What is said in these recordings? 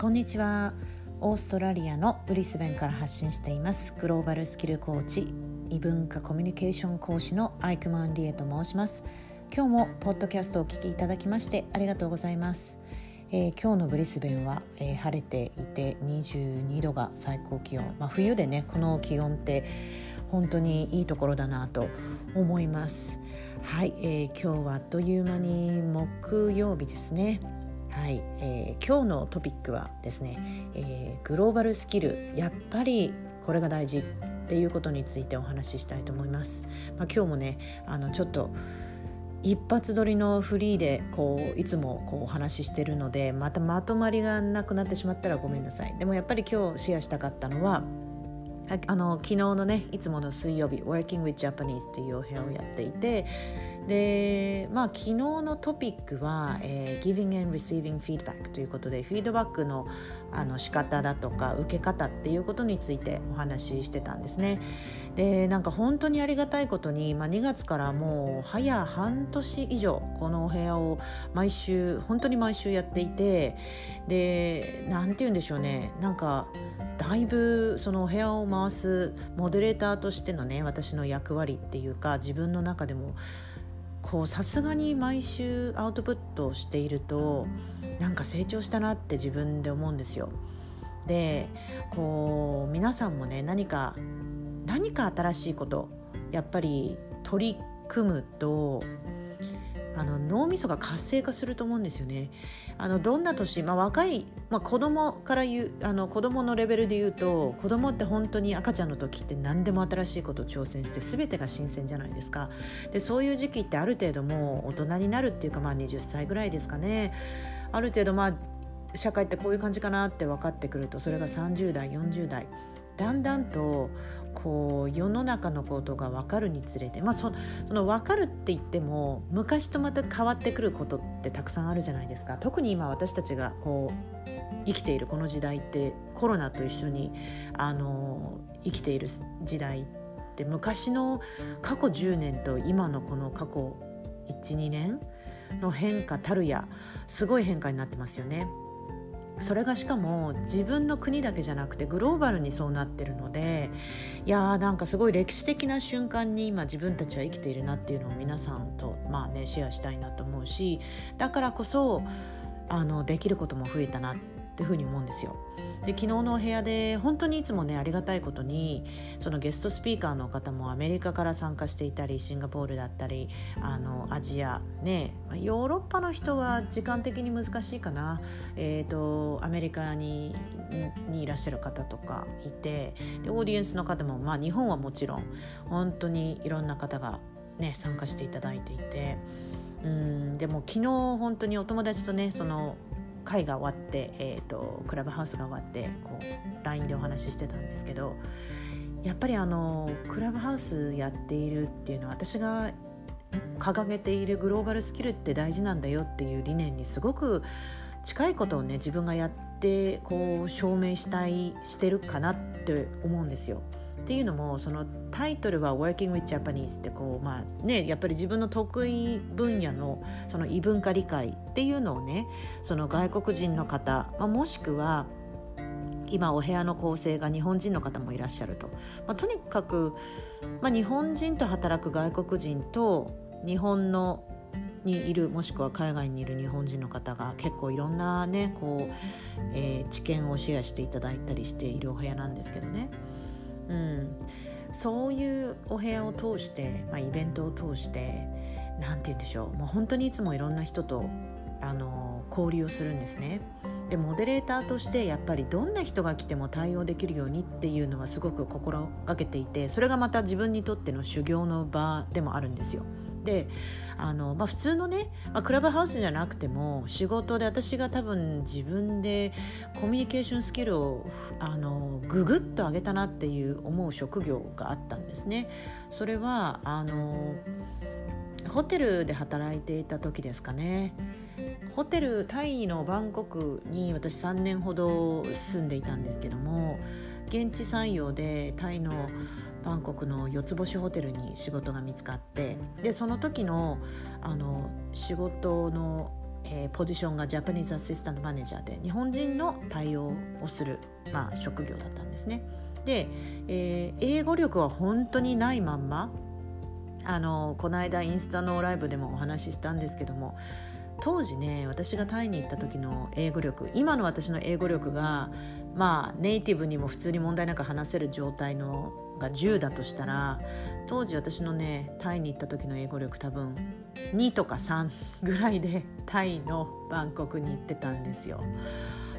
こんにちは。オーストラリアのブリスベンから発信しています。グローバルスキルコーチ異文化コミュニケーション講師のアイクマンリエと申します。今日もポッドキャストをお聞きいただきましてありがとうございます、えー、今日のブリスベンは、えー、晴れていて22度が最高気温、まあ、冬でねこの気温って本当にいいところだなと思います。はい、えー、今日はあっという間に木曜日ですね。はい、えー、今日のトピックはですね、えー、グローバルスキルやっぱりこれが大事っていうことについてお話ししたいと思います。まあ、今日もねあのちょっと一発撮りのフリーでこういつもこうお話ししてるのでまたまとまりがなくなってしまったらごめんなさいでもやっぱり今日シェアしたかったのはあの昨日のねいつもの水曜日「Working with Japanese」っていうお部屋をやっていてでまあ昨日のトピックは、えー、Giving and Receiving Feedback ということでフィードバックのあの仕方だとか受け方っていうことについてお話ししてたんですね。でなんか本当にありがたいことに、まあ、2月からもう早半年以上このお部屋を毎週本当に毎週やっていてで何て言うんでしょうね。なんかだいぶそのお部屋を回すモデレーターとしてのね私の役割っていうか自分の中でもこうさすがに毎週アウトプットをしているとなんか成長したなって自分で思うんですよ。でこう皆さんもね何か何か新しいことやっぱり取り組むとあの脳みそが活性化すると思うんですよね。あのどんな年、まあ、若い、まあ、子供から言うあの子供のレベルで言うと子供って本当に赤ちゃんの時って何でも新しいことを挑戦して全てが新鮮じゃないですか。でそういう時期ってある程度もう大人になるっていうか、まあ、20歳ぐらいですかね。ある程度まあ社会ってこういう感じかなって分かってくるとそれが30代40代だんだんとこう世の中のことが分かるにつれて、まあ、そその分かるって言っても昔とまた変わってくることってたくさんあるじゃないですか特に今私たちがこう生きているこの時代ってコロナと一緒にあの生きている時代って昔の過去10年と今のこの過去12年の変化たるやすごい変化になってますよね。それがしかも自分の国だけじゃなくてグローバルにそうなってるのでいやーなんかすごい歴史的な瞬間に今自分たちは生きているなっていうのを皆さんとまあねシェアしたいなと思うしだからこそあのできることも増えたなていうふうに思うんですよ。で昨日のお部屋で本当にいつもねありがたいことにそのゲストスピーカーの方もアメリカから参加していたりシンガポールだったりあのアジアねヨーロッパの人は時間的に難しいかな、えーと、アメリカににいらっしゃる方とかいてでオーディエンスの方も、まあ、日本はもちろん本当にいろんな方が、ね、参加していただいていて。うんでも昨日本当にお友達とねその会が終わって、えーと、クラブハウスが終わってこう LINE でお話ししてたんですけどやっぱりあのクラブハウスやっているっていうのは私が掲げているグローバルスキルって大事なんだよっていう理念にすごく近いことをね自分がやってこう証明したいしてるかなって思うんですよ。っていうのもそのタイトルは「Working with Japanese」ってこうまあねやっぱり自分の得意分野のその異文化理解っていうのをねその外国人の方、まあ、もしくは今お部屋の構成が日本人の方もいらっしゃると、まあ、とにかく、まあ、日本人と働く外国人と日本のにいるもしくは海外にいる日本人の方が結構いろんなねこう、えー、知見をシェアしていただいたりしているお部屋なんですけどね。うん、そういうお部屋を通して、まあ、イベントを通して何て言うんでしょうもう本当にいつもいろんな人とあの交流をするんですね。でモデレーターとしてやっぱりどんな人が来ても対応できるようにっていうのはすごく心がけていてそれがまた自分にとっての修行の場でもあるんですよ。であの、まあ、普通のね、まあ、クラブハウスじゃなくても仕事で私が多分自分でコミュニケーションスキルをあのググッと上げたなっていう思う職業があったんですね。それはあのホテルで働いていた時ですかね。ホテルタイのバンコクに私3年ほど住んでいたんですけども現地採用でタイのバンコクの四つ星ホテルに仕事が見つかってでその時のあの仕事の、えー、ポジションがジャパニーズアシスタントマネージャーで日本人の対応をする、まあ、職業だったんですね。で、えー、英語力は本当にないまんまあのこの間インスタのライブでもお話ししたんですけども当時ね私がタイに行った時の英語力今の私の英語力がまあネイティブにも普通に問題なく話せる状態のが10だとしたら当時私のねタイに行った時の英語力多分2とか3ぐらいでタイのバンコクに行ってたんですよ。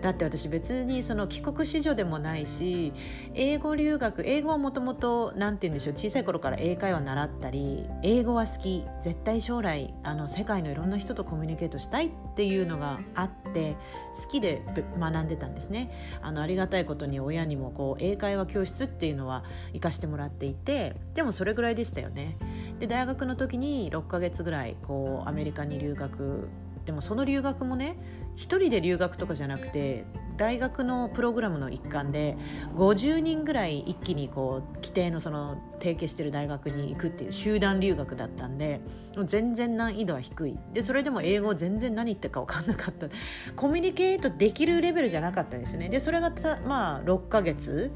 だって私別にその帰国子女でもないし英語留学英語はもともと何て言うんでしょう小さい頃から英会話習ったり英語は好き絶対将来あの世界のいろんな人とコミュニケートしたいっていうのがあって好きで学んでたんですね。あのありがたいことに親にもこう英会話教室っていうのは行かしてもらっていてでもそれぐらいでしたよね。で大学の時に6ヶ月ぐらいこうアメリカに留学でもその留学もね一人で留学とかじゃなくて大学のプログラムの一環で50人ぐらい一気にこう規定のその提携してる大学に行くっていう集団留学だったんで全然難易度は低い。でそれでも英語全然何言ってるか分かんなかった。コミュニケートできるレベルじゃなかったですね。でそれがまあ6ヶ月。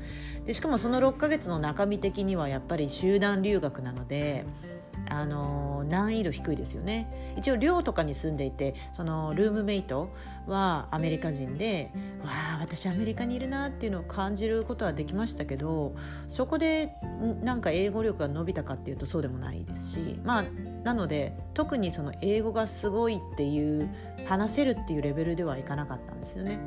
でしかもその6ヶ月の中身的にはやっぱり集団留学なので。あの難易度低いですよね一応寮とかに住んでいてそのルームメイトはアメリカ人でわあ私アメリカにいるなっていうのを感じることはできましたけどそこでなんか英語力が伸びたかっていうとそうでもないですしまあなので特にその英語がすごいっていう話せるっていうレベルではいかなかったんですよね。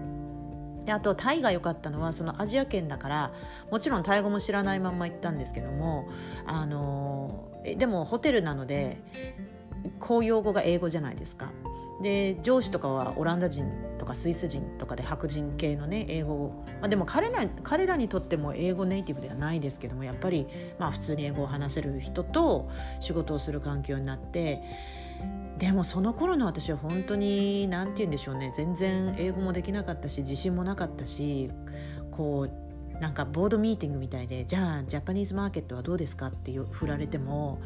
であとタイが良かったのはそのアジア圏だからもちろんタイ語も知らないまんま行ったんですけどもあのでもホテルなので公用語が英語じゃないですか。で上司とかはオランダ人とかスイス人とかで白人系のね英語まあ、でも彼ら彼らにとっても英語ネイティブではないですけどもやっぱりまあ普通に英語を話せる人と仕事をする環境になってでもその頃の私は本当に何て言うんでしょうね全然英語もできなかったし自信もなかったしこうなんかボードミーティングみたいでじゃあジャパニーズマーケットはどうですかって振られても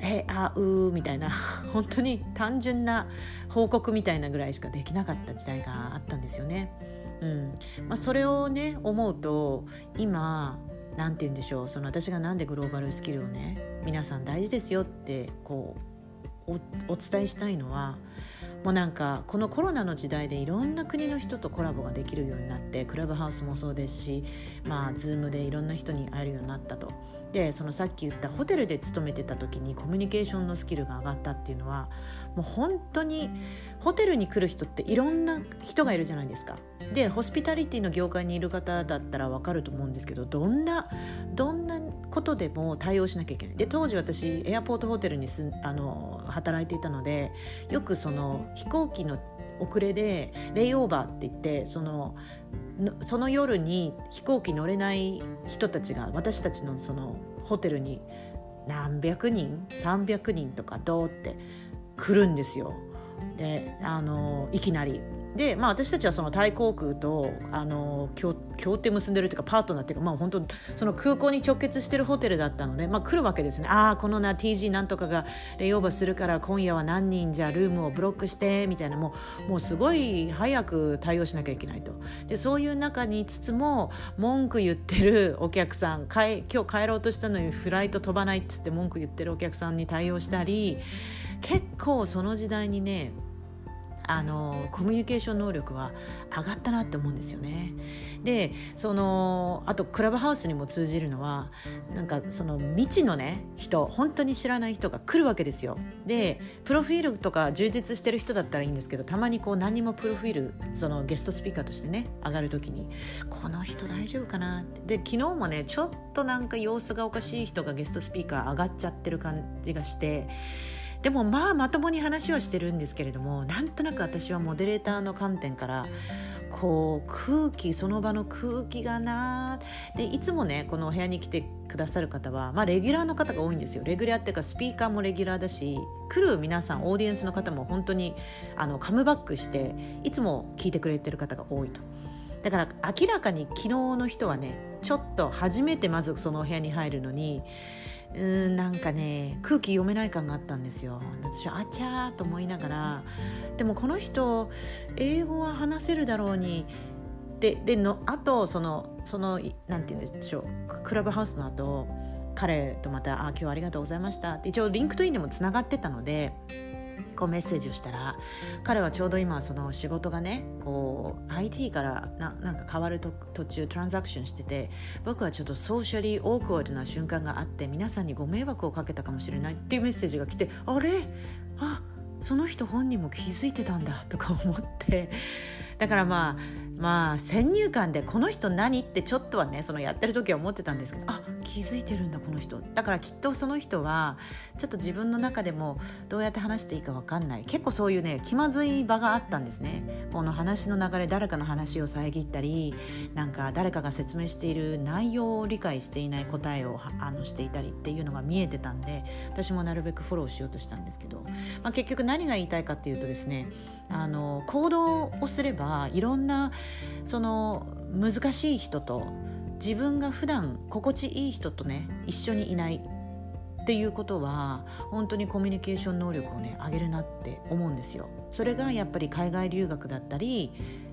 えあうみたいな 本当に単純な報告みたいなぐらいしかできなかった時代があったんですよね。うんまあ、それをね思うと今何て言うんでしょうその私が何でグローバルスキルをね皆さん大事ですよってこうお伝えしたいのはもうなんかこのコロナの時代でいろんな国の人とコラボができるようになってクラブハウスもそうですしまあ Zoom でいろんな人に会えるようになったと。でそのさっき言ったホテルで勤めてた時にコミュニケーションのスキルが上がったっていうのはもう本当にホテルに来る人っていろんな人がいるじゃないですか。でホスピタリティの業界にいる方だったら分かると思うんですけどどんなどんなことでも対応しなきゃいけないで当時私エアポートホテルにすあの働いていたのでよくその飛行機の遅れでレイオーバーって言ってそのその夜に飛行機乗れない人たちが私たちのそのホテルに何百人300人とかどうって来るんですよ。であのいきなりで、まあ、私たちはそのタイ航空とあの協定結んでるというかパートナーっていうか、まあ、本当その空港に直結してるホテルだったので、まあ、来るわけですね。ああこのな TG なんとかがレイオーバーするから今夜は何人じゃルームをブロックしてみたいなもうもうすごい早く対応しなきゃいけないと。でそういう中にいつつも文句言ってるお客さん今日帰ろうとしたのにフライト飛ばないっつって文句言ってるお客さんに対応したり結構その時代にねあのコミュニケーション能力は上がったなって思うんですよね。でそのあとクラブハウスにも通じるのはなんかその未知のね人本当に知らない人が来るわけですよ。でプロフィールとか充実してる人だったらいいんですけどたまにこう何にもプロフィールそのゲストスピーカーとしてね上がる時にこの人大丈夫かなってで昨日もねちょっとなんか様子がおかしい人がゲストスピーカー上がっちゃってる感じがして。でもまあまともに話はしてるんですけれどもなんとなく私はモデレーターの観点からこう空気その場の空気がなでいつもねこのお部屋に来てくださる方は、まあ、レギュラーの方が多いんですよレギュラーっていうかスピーカーもレギュラーだし来る皆さんオーディエンスの方も本当にあのカムバックしていつも聞いてくれてる方が多いと。だから明らかに昨日の人はねちょっと初めてまずそのお部屋に入るのにうんなんかね空気読めない感があったんですよ。私はあちゃーと思いながらでもこの人英語は話せるだろうにででのあとそのそのなんて言うんでしょうクラブハウスの後彼とまた「あ今日はありがとうございました」って一応 LinkedIn でもつながってたのでこうメッセージをしたら彼はちょうど今その仕事がねこう IT からななんか変わる途中 transition してて僕はちょっと socially awkward な瞬間があって皆さんにご迷惑をかけたかもしれないっていうメッセージが来てあれ？あその人本人も気づいてたんだとか思って。だからまあまあ先入観でこの人何？ってちょっとはねそのやってる時は思ってたんですけどあ気づいてるんだこの人。だからきっとその人はちょっと自分の中でもどうやって話していいか分かんない。結構そういうね気まずい場があったんですね。この話の流れ誰かの話を遮ったりなんか誰かが説明している内容を理解していない答えをあのしていたりっていうのが見えてたんで私もなるべくフォローしようとしたんですけど、まあ、結局何が言いたいかっていうとですねあの行動をすればいろんなその難しい人と自分が普段心地いい人とね一緒にいないっていうことは本当にコミュニケーション能力をね上げるなって思うんですよ。それがやっぱり海外留学だったり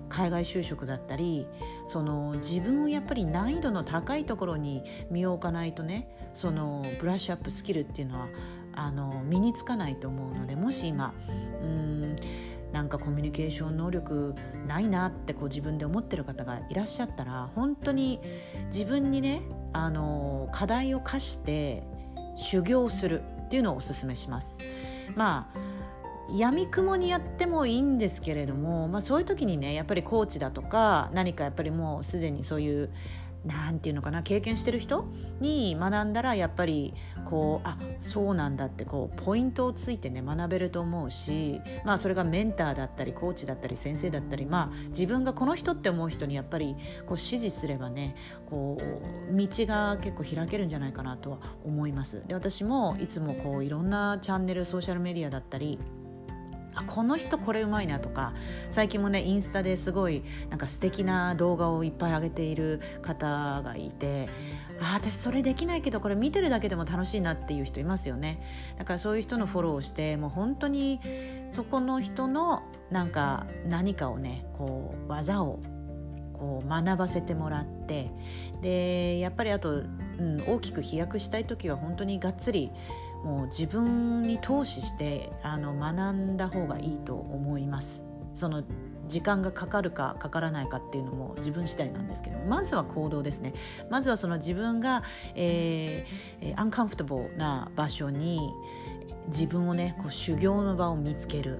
海外就職だったりその自分をやっぱり難易度の高いところに身を置かないとねそのブラッシュアップスキルっていうのはあの身につかないと思うのでもし今うんなんかコミュニケーション能力ないなってこう自分で思ってる方がいらっしゃったら本当に自分にねあの課題を課して修行するっていうのをおすめします。まあやみくもにやってもいいんですけれども、まあ、そういう時にねやっぱりコーチだとか何かやっぱりもうすでにそういう何て言うのかな経験してる人に学んだらやっぱりこうあそうなんだってこうポイントをついてね学べると思うし、まあ、それがメンターだったりコーチだったり先生だったり、まあ、自分がこの人って思う人にやっぱりこう指示すればねこう道が結構開けるんじゃないかなとは思います。で私もいつもこういろんなチャンネルソーシャルメディアだったりあこの人これうまいなとか最近もねインスタですごいなんか素敵な動画をいっぱい上げている方がいてあ私それできないけどこれ見てるだけでも楽しいなっていう人いますよね。だからそういう人のフォローをしてもう本当にそこの人のなんか何かをねこう技をこう学ばせてもらってでやっぱりあと、うん、大きく飛躍したい時は本当にがっつりもう自分に投資してあの学んだ方がいいと思います。その時間がかかるかかからないかっていうのも自分次第なんですけどまずは行動ですね。まずはその自分が、えー、アンカンフォタブルな場所に自分をねこう修行の場を見つける。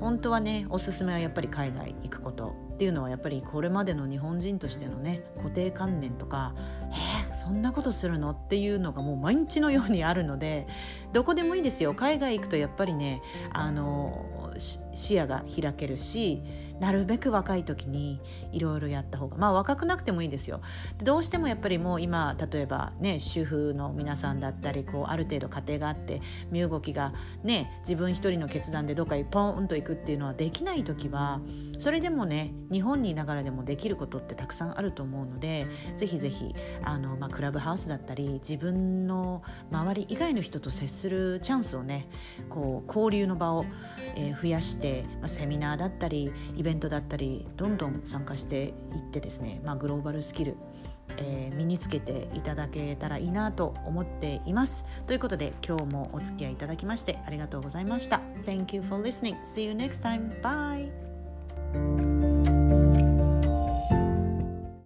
本当はねおすすめはやっぱり海外行くこと。っていうのはやっぱりこれまでの日本人としてのね固定観念とかえー、そんなことするの？っていうのがもう毎日のようにあるのでどこでもいいですよ。海外行くとやっぱりねあの視野が開けるしなるべく若い時にいろいろやった方がまあ若くなくてもいいですよ。どうしてもやっぱりもう今例えばね主婦の皆さんだったりこうある程度家庭があって身動きがね自分一人の決断でどっかにポンと行くっていうのはできない時はそれでもね日本にいながらでもできることってたくさんあると思うのでぜひぜひあの、まあ、クラブハウスだったり自分の周り以外の人と接するするチャンスをねこう交流の場を、えー、増やして、まあ、セミナーだったりイベントだったりどんどん参加していってですね、まあ、グローバルスキルえー、身につけていただけたらいいなと思っています。ということで今日もお付き合いいただきましてありがとうございました。Thank you for listening. See you next time. Bye.